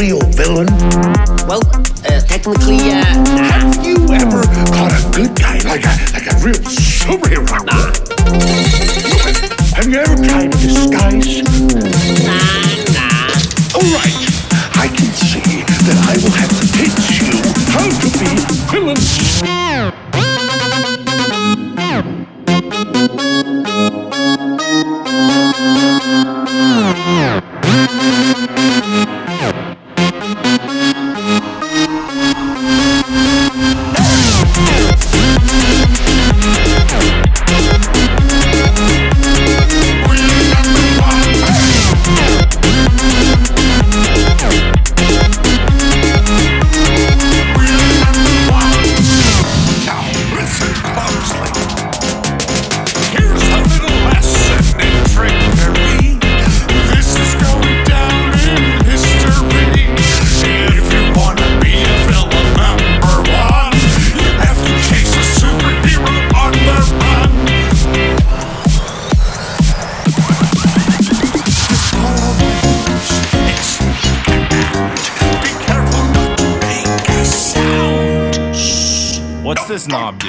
real villain? Well, uh, technically, uh. Have you ever caught a good guy, like a, like a real superhero? Nah. Have you ever tried to disguise? Nah, nah. All right, I can see that I will have to teach you how to be villains. What's this knob do?